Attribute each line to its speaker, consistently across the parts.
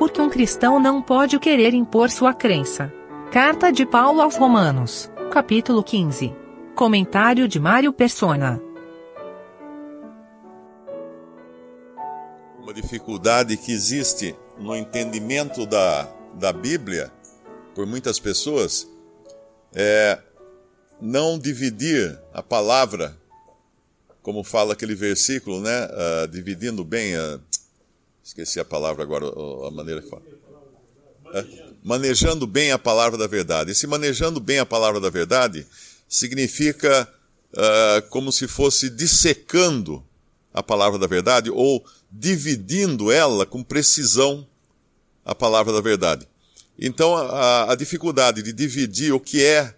Speaker 1: porque um cristão não pode querer impor sua crença. Carta de Paulo aos Romanos, capítulo 15. Comentário de Mário Persona.
Speaker 2: Uma dificuldade que existe no entendimento da, da Bíblia por muitas pessoas é não dividir a palavra, como fala aquele versículo, né? Uh, dividindo bem, uh, esqueci a palavra agora, a maneira que fala. Uh, manejando bem a palavra da verdade. Esse manejando bem a palavra da verdade significa como se fosse dissecando a palavra da verdade ou dividindo ela com precisão a palavra da verdade. Então, a, a dificuldade de dividir o que é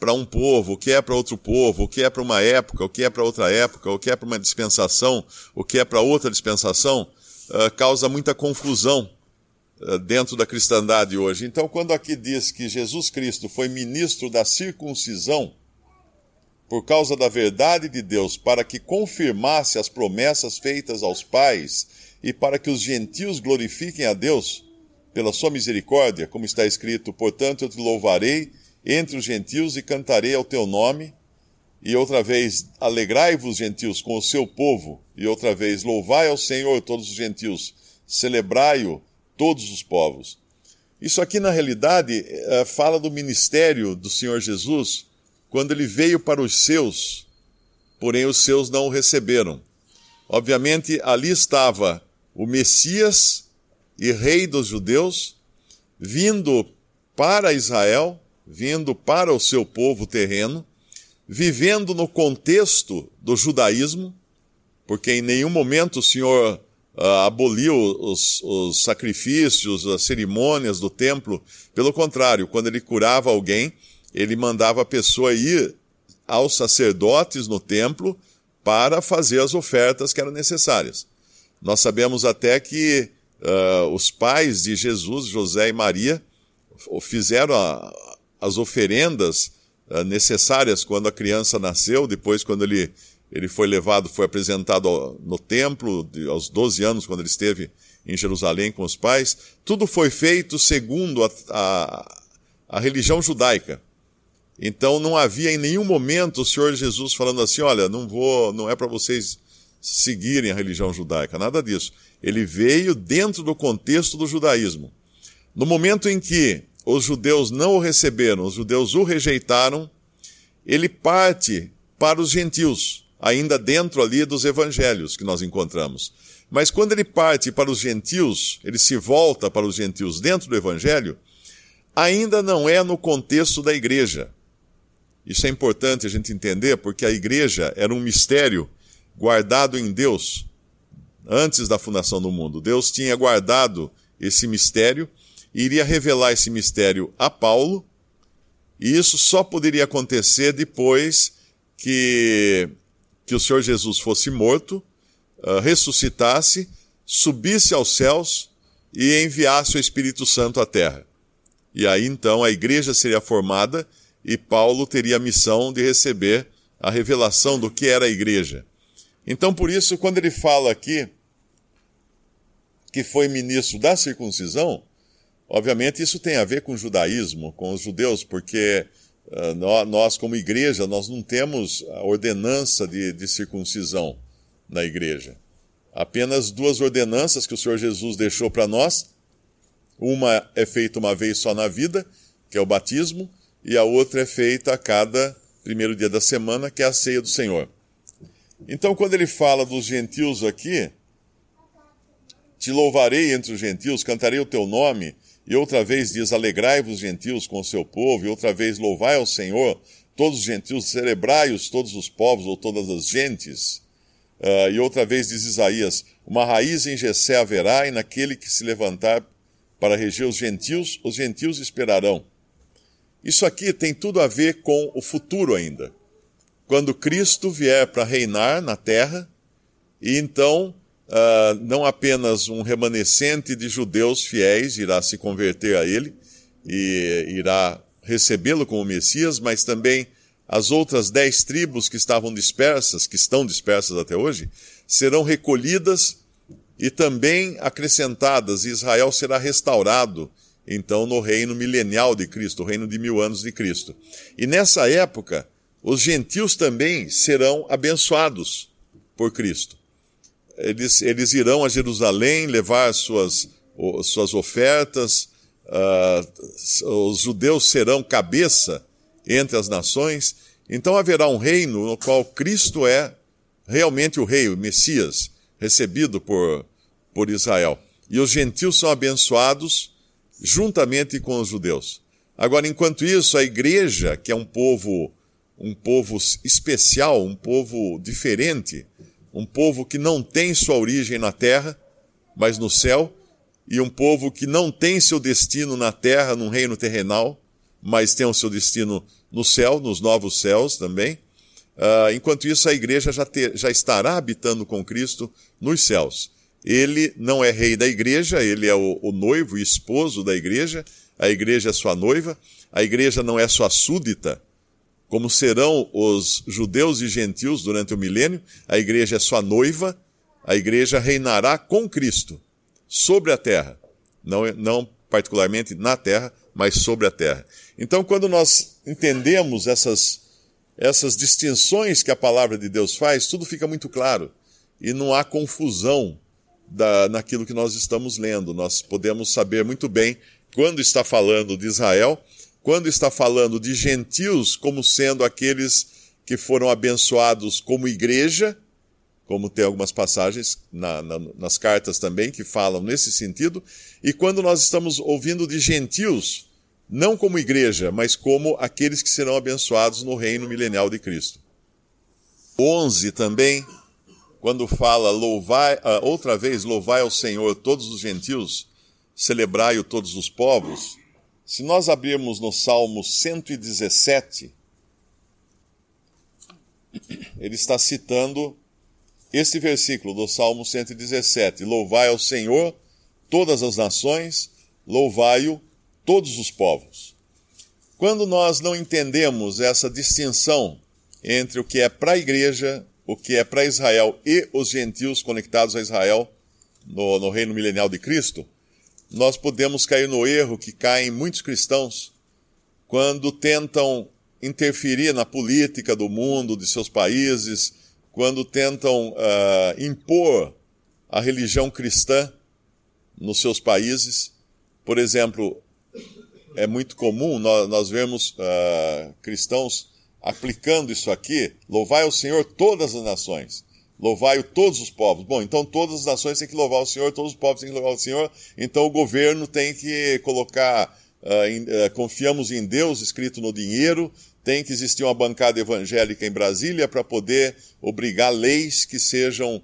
Speaker 2: para um povo, o que é para outro povo, o que é para uma época, o que é para outra época, o que é para uma dispensação, o que é para outra dispensação, uh, causa muita confusão uh, dentro da cristandade hoje. Então, quando aqui diz que Jesus Cristo foi ministro da circuncisão, por causa da verdade de Deus, para que confirmasse as promessas feitas aos pais e para que os gentios glorifiquem a Deus pela sua misericórdia, como está escrito: Portanto, eu te louvarei entre os gentios e cantarei ao teu nome. E outra vez, alegrai-vos, gentios, com o seu povo. E outra vez, louvai ao Senhor todos os gentios, celebrai-o todos os povos. Isso aqui, na realidade, eh, fala do ministério do Senhor Jesus quando ele veio para os seus, porém os seus não o receberam. Obviamente, ali estava o Messias e Rei dos judeus, vindo para Israel, vindo para o seu povo terreno, vivendo no contexto do judaísmo, porque em nenhum momento o Senhor uh, aboliu os, os sacrifícios, as cerimônias do templo. Pelo contrário, quando ele curava alguém, ele mandava a pessoa ir aos sacerdotes no templo para fazer as ofertas que eram necessárias. Nós sabemos até que uh, os pais de Jesus, José e Maria, fizeram a, as oferendas necessárias quando a criança nasceu, depois, quando ele, ele foi levado, foi apresentado no templo, de, aos 12 anos, quando ele esteve em Jerusalém com os pais. Tudo foi feito segundo a, a, a religião judaica. Então não havia em nenhum momento o Senhor Jesus falando assim: olha, não vou, não é para vocês seguirem a religião judaica, nada disso. Ele veio dentro do contexto do judaísmo. No momento em que os judeus não o receberam, os judeus o rejeitaram, ele parte para os gentios, ainda dentro ali dos evangelhos que nós encontramos. Mas quando ele parte para os gentios, ele se volta para os gentios dentro do evangelho, ainda não é no contexto da igreja. Isso é importante a gente entender, porque a igreja era um mistério guardado em Deus antes da fundação do mundo. Deus tinha guardado esse mistério iria revelar esse mistério a Paulo, e isso só poderia acontecer depois que, que o Senhor Jesus fosse morto, uh, ressuscitasse, subisse aos céus e enviasse o Espírito Santo à terra. E aí então a igreja seria formada e Paulo teria a missão de receber a revelação do que era a igreja. Então, por isso, quando ele fala aqui que foi ministro da circuncisão, obviamente isso tem a ver com o judaísmo, com os judeus, porque uh, nós, como igreja, nós não temos a ordenança de, de circuncisão na igreja. Apenas duas ordenanças que o Senhor Jesus deixou para nós. Uma é feita uma vez só na vida, que é o batismo, e a outra é feita a cada primeiro dia da semana, que é a ceia do Senhor. Então, quando ele fala dos gentios aqui, te louvarei entre os gentios, cantarei o teu nome, e outra vez diz: alegrai-vos, gentios, com o seu povo, e outra vez louvai ao Senhor, todos os gentios, celebrai-os, todos os povos, ou todas as gentes. Uh, e outra vez diz Isaías: uma raiz em Jessé haverá, e naquele que se levantar para reger os gentios, os gentios esperarão. Isso aqui tem tudo a ver com o futuro ainda. Quando Cristo vier para reinar na terra, e então uh, não apenas um remanescente de judeus fiéis irá se converter a ele e irá recebê-lo como Messias, mas também as outras dez tribos que estavam dispersas, que estão dispersas até hoje, serão recolhidas e também acrescentadas, e Israel será restaurado, então, no reino milenial de Cristo, o reino de mil anos de Cristo. E nessa época, os gentios também serão abençoados por Cristo. Eles, eles irão a Jerusalém levar suas, suas ofertas, uh, os judeus serão cabeça entre as nações, então haverá um reino no qual Cristo é realmente o rei, o Messias, recebido por, por Israel. E os gentios são abençoados juntamente com os judeus. Agora, enquanto isso, a igreja, que é um povo, um povo especial, um povo diferente, um povo que não tem sua origem na terra, mas no céu, e um povo que não tem seu destino na terra, num reino terrenal, mas tem o seu destino no céu, nos novos céus também. Uh, enquanto isso, a igreja já, já estará habitando com Cristo nos céus. Ele não é rei da igreja, ele é o, o noivo e esposo da igreja, a igreja é sua noiva, a igreja não é sua súdita, como serão os judeus e gentios durante o milênio, a igreja é sua noiva, a igreja reinará com Cristo sobre a terra, não, não particularmente na terra, mas sobre a terra. Então, quando nós entendemos essas, essas distinções que a palavra de Deus faz, tudo fica muito claro e não há confusão da, naquilo que nós estamos lendo. Nós podemos saber muito bem quando está falando de Israel, quando está falando de gentios como sendo aqueles que foram abençoados como igreja, como tem algumas passagens na, na, nas cartas também que falam nesse sentido, e quando nós estamos ouvindo de gentios, não como igreja, mas como aqueles que serão abençoados no reino milenial de Cristo. 11 também, quando fala louvai, uh, outra vez, louvai ao Senhor todos os gentios, celebrai-o todos os povos. Se nós abrirmos no Salmo 117, ele está citando este versículo do Salmo 117: Louvai ao Senhor todas as nações, louvai-o todos os povos. Quando nós não entendemos essa distinção entre o que é para a igreja, o que é para Israel e os gentios conectados a Israel no, no reino milenial de Cristo, nós podemos cair no erro que caem muitos cristãos quando tentam interferir na política do mundo, de seus países, quando tentam uh, impor a religião cristã nos seus países. Por exemplo, é muito comum nós, nós vermos uh, cristãos aplicando isso aqui: louvai o Senhor todas as nações, louvai-o todos os povos. Bom, então todas as nações têm que louvar o Senhor, todos os povos têm que louvar o Senhor, então o governo tem que colocar. Uh, em, confiamos em Deus escrito no dinheiro, tem que existir uma bancada evangélica em Brasília para poder obrigar leis que sejam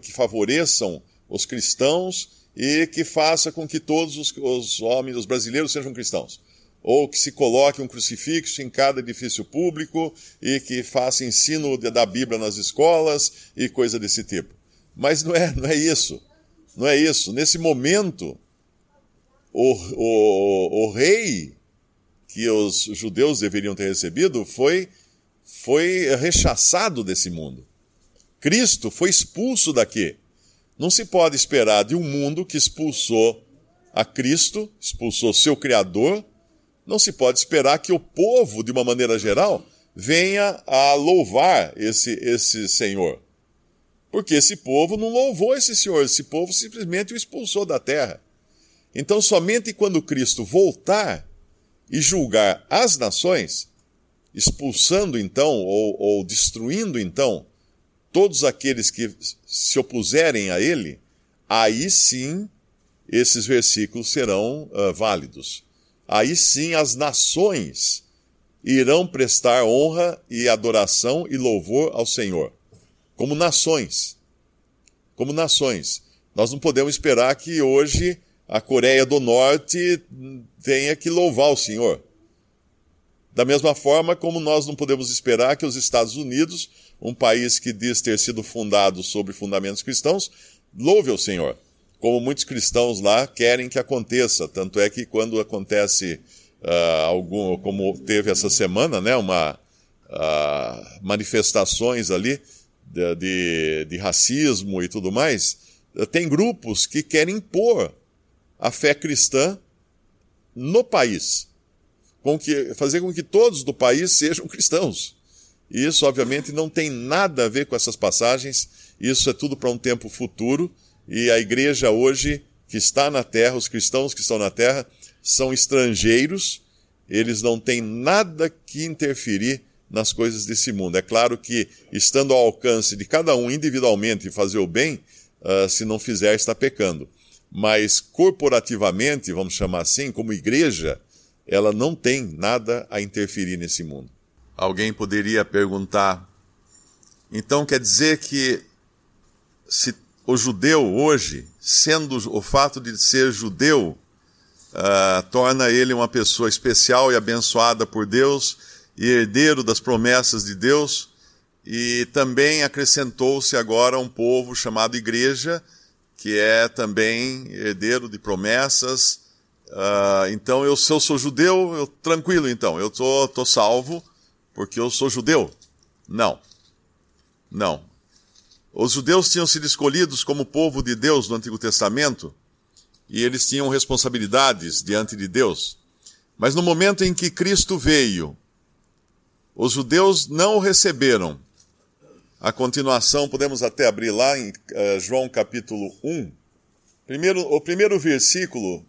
Speaker 2: que favoreçam os cristãos e que faça com que todos os, os homens, os brasileiros, sejam cristãos. Ou que se coloque um crucifixo em cada edifício público e que faça ensino da Bíblia nas escolas e coisa desse tipo. Mas não é, não é isso. Não é isso. Nesse momento, o, o, o rei que os judeus deveriam ter recebido foi, foi rechaçado desse mundo. Cristo foi expulso daqui. Não se pode esperar de um mundo que expulsou a Cristo, expulsou seu Criador, não se pode esperar que o povo, de uma maneira geral, venha a louvar esse, esse Senhor. Porque esse povo não louvou esse Senhor, esse povo simplesmente o expulsou da terra. Então, somente quando Cristo voltar e julgar as nações, expulsando então, ou, ou destruindo então, todos aqueles que se opuserem a ele, aí sim esses versículos serão uh, válidos. Aí sim as nações irão prestar honra e adoração e louvor ao Senhor. Como nações. Como nações. Nós não podemos esperar que hoje a Coreia do Norte tenha que louvar o Senhor. Da mesma forma como nós não podemos esperar que os Estados Unidos, um país que diz ter sido fundado sobre fundamentos cristãos, louve o Senhor. Como muitos cristãos lá querem que aconteça. Tanto é que quando acontece uh, algum, como teve essa semana, né, uma uh, manifestações ali de, de, de racismo e tudo mais, tem grupos que querem impor a fé cristã no país, com que, fazer com que todos do país sejam cristãos. E isso, obviamente, não tem nada a ver com essas passagens, isso é tudo para um tempo futuro, e a igreja hoje, que está na terra, os cristãos que estão na terra, são estrangeiros, eles não têm nada que interferir nas coisas desse mundo. É claro que, estando ao alcance de cada um individualmente fazer o bem, uh, se não fizer, está pecando. Mas corporativamente, vamos chamar assim, como igreja, ela não tem nada a interferir nesse mundo. Alguém poderia perguntar: então quer dizer que se o judeu hoje, sendo o fato de ser judeu, uh, torna ele uma pessoa especial e abençoada por Deus e herdeiro das promessas de Deus, e também acrescentou-se agora um povo chamado igreja, que é também herdeiro de promessas. Uh, então, eu, se eu sou judeu, eu, tranquilo então, eu tô, tô salvo porque eu sou judeu. Não. Não. Os judeus tinham sido escolhidos como povo de Deus no Antigo Testamento e eles tinham responsabilidades diante de Deus. Mas no momento em que Cristo veio, os judeus não o receberam. A continuação, podemos até abrir lá em uh, João capítulo 1. Primeiro, o primeiro versículo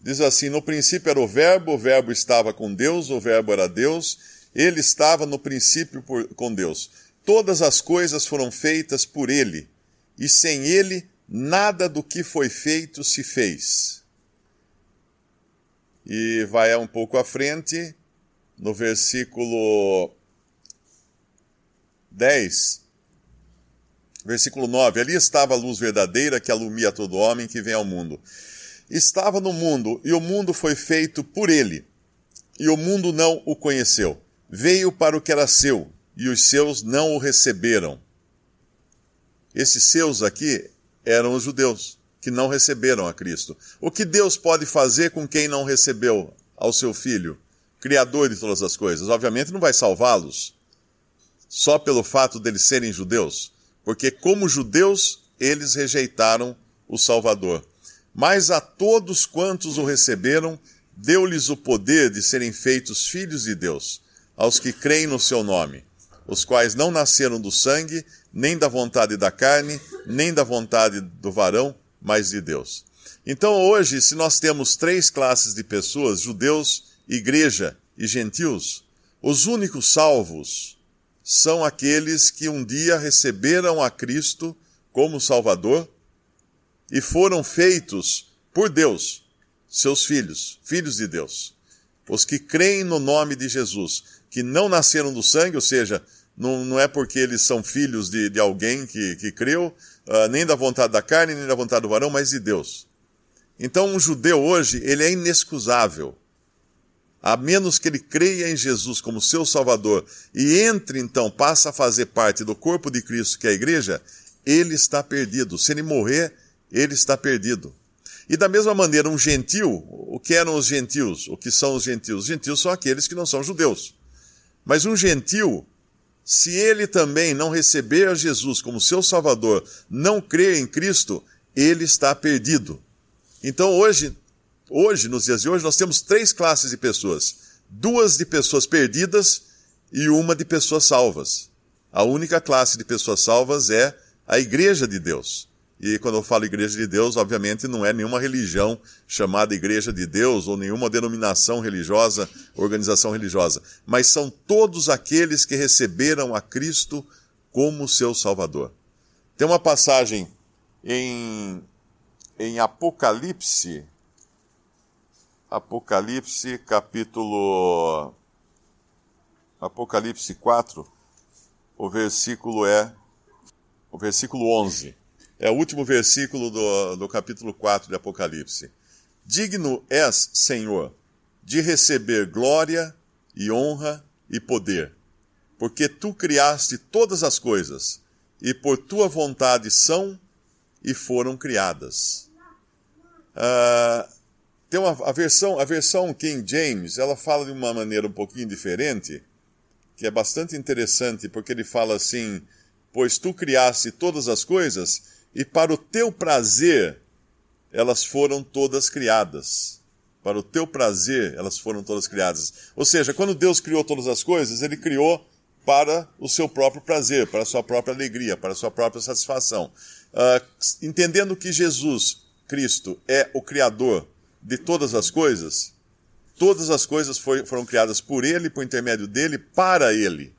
Speaker 2: diz assim: No princípio era o Verbo, o Verbo estava com Deus, o Verbo era Deus, ele estava no princípio por, com Deus. Todas as coisas foram feitas por ele, e sem ele nada do que foi feito se fez. E vai um pouco à frente, no versículo 10, versículo 9: Ali estava a luz verdadeira que alumia todo homem que vem ao mundo. Estava no mundo, e o mundo foi feito por ele, e o mundo não o conheceu. Veio para o que era seu, e os seus não o receberam. Esses seus aqui eram os judeus, que não receberam a Cristo. O que Deus pode fazer com quem não recebeu ao seu filho, Criador de todas as coisas? Obviamente não vai salvá-los só pelo fato deles serem judeus, porque como judeus eles rejeitaram o Salvador. Mas a todos quantos o receberam, deu-lhes o poder de serem feitos filhos de Deus, aos que creem no seu nome, os quais não nasceram do sangue, nem da vontade da carne, nem da vontade do varão, mas de Deus. Então hoje, se nós temos três classes de pessoas, judeus, igreja e gentios, os únicos salvos são aqueles que um dia receberam a Cristo como Salvador e foram feitos por Deus, seus filhos, filhos de Deus. Os que creem no nome de Jesus, que não nasceram do sangue, ou seja, não, não é porque eles são filhos de, de alguém que, que creu, uh, nem da vontade da carne, nem da vontade do varão, mas de Deus. Então, um judeu hoje, ele é inexcusável. A menos que ele creia em Jesus como seu Salvador e entre, então, passa a fazer parte do corpo de Cristo, que é a igreja, ele está perdido. Se ele morrer, ele está perdido. E da mesma maneira, um gentil, o que eram os gentios? O que são os gentios? Os gentios são aqueles que não são judeus. Mas um gentil, se ele também não receber a Jesus como seu Salvador, não crer em Cristo, ele está perdido. Então hoje, hoje, nos dias de hoje, nós temos três classes de pessoas: duas de pessoas perdidas e uma de pessoas salvas. A única classe de pessoas salvas é a Igreja de Deus. E quando eu falo Igreja de Deus, obviamente não é nenhuma religião chamada Igreja de Deus ou nenhuma denominação religiosa, organização religiosa, mas são todos aqueles que receberam a Cristo como seu Salvador. Tem uma passagem em, em Apocalipse, Apocalipse capítulo Apocalipse 4, o versículo é o versículo 11. É o último versículo do, do capítulo 4 de Apocalipse. Digno és, Senhor, de receber glória e honra e poder, porque tu criaste todas as coisas, e por tua vontade são e foram criadas. Uh, tem uma, a, versão, a versão King James, ela fala de uma maneira um pouquinho diferente, que é bastante interessante, porque ele fala assim: Pois tu criaste todas as coisas, e para o teu prazer elas foram todas criadas. Para o teu prazer elas foram todas criadas. Ou seja, quando Deus criou todas as coisas, ele criou para o seu próprio prazer, para a sua própria alegria, para a sua própria satisfação. Uh, entendendo que Jesus Cristo é o Criador de todas as coisas, todas as coisas foi, foram criadas por Ele, por intermédio dele, para Ele,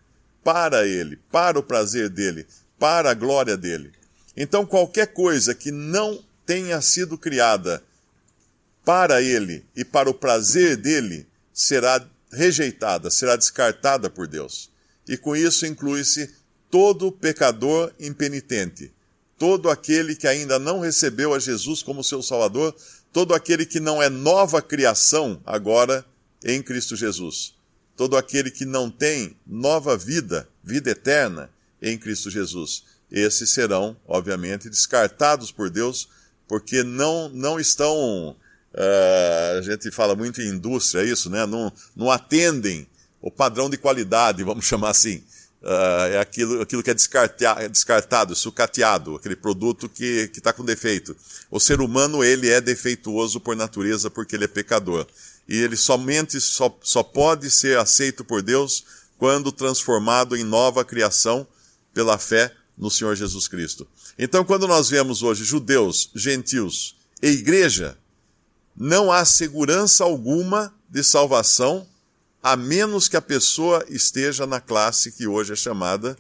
Speaker 2: para Ele, para o prazer dele, para a glória dele. Então, qualquer coisa que não tenha sido criada para Ele e para o prazer dele será rejeitada, será descartada por Deus. E com isso inclui-se todo pecador impenitente todo aquele que ainda não recebeu a Jesus como seu Salvador, todo aquele que não é nova criação agora em Cristo Jesus, todo aquele que não tem nova vida, vida eterna em Cristo Jesus. Esses serão, obviamente, descartados por Deus, porque não, não estão. Uh, a gente fala muito em indústria, isso, né? Não, não atendem o padrão de qualidade, vamos chamar assim uh, é aquilo, aquilo que é descartado, sucateado, aquele produto que está com defeito. O ser humano, ele é defeituoso por natureza porque ele é pecador. E ele somente só, só pode ser aceito por Deus quando transformado em nova criação pela fé no Senhor Jesus Cristo. Então, quando nós vemos hoje judeus, gentios e igreja, não há segurança alguma de salvação a menos que a pessoa esteja na classe que hoje é chamada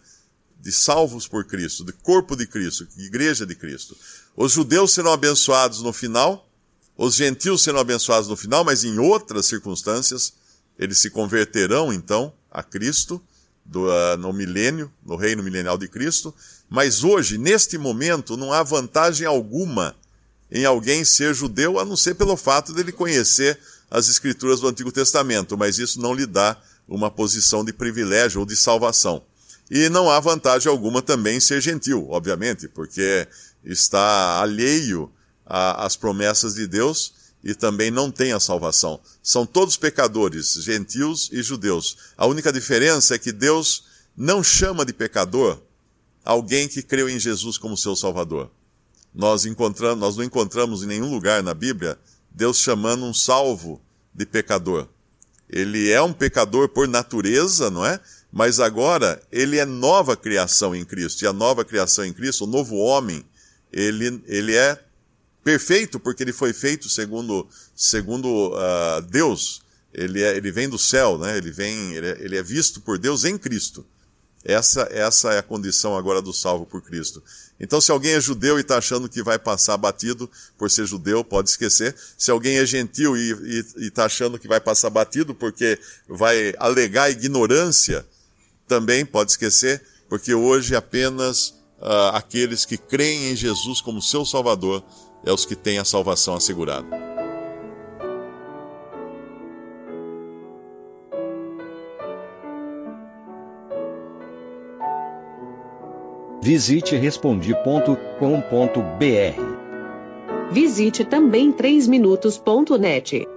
Speaker 2: de salvos por Cristo, de corpo de Cristo, de igreja de Cristo. Os judeus serão abençoados no final, os gentios serão abençoados no final, mas em outras circunstâncias eles se converterão então a Cristo do, uh, no milênio, no reino milenial de Cristo. Mas hoje, neste momento, não há vantagem alguma em alguém ser judeu, a não ser pelo fato dele conhecer as escrituras do Antigo Testamento, mas isso não lhe dá uma posição de privilégio ou de salvação. E não há vantagem alguma também em ser gentil, obviamente, porque está alheio às promessas de Deus e também não tem a salvação. São todos pecadores, gentios e judeus. A única diferença é que Deus não chama de pecador alguém que creu em Jesus como seu Salvador. Nós, encontramos, nós não encontramos em nenhum lugar na Bíblia Deus chamando um salvo de pecador. Ele é um pecador por natureza, não é? Mas agora ele é nova criação em Cristo. E a nova criação em Cristo, o novo homem, ele, ele é perfeito porque ele foi feito segundo, segundo uh, Deus. Ele, é, ele vem do céu, né? ele, vem, ele é, ele é visto por Deus em Cristo. Essa, essa é a condição agora do salvo por Cristo. Então, se alguém é judeu e está achando que vai passar batido por ser judeu, pode esquecer. Se alguém é gentil e está achando que vai passar batido porque vai alegar ignorância, também pode esquecer, porque hoje apenas uh, aqueles que creem em Jesus como seu Salvador é os que têm a salvação assegurada.
Speaker 3: Visite respondi.com.br.
Speaker 4: Visite também 3minutos.net.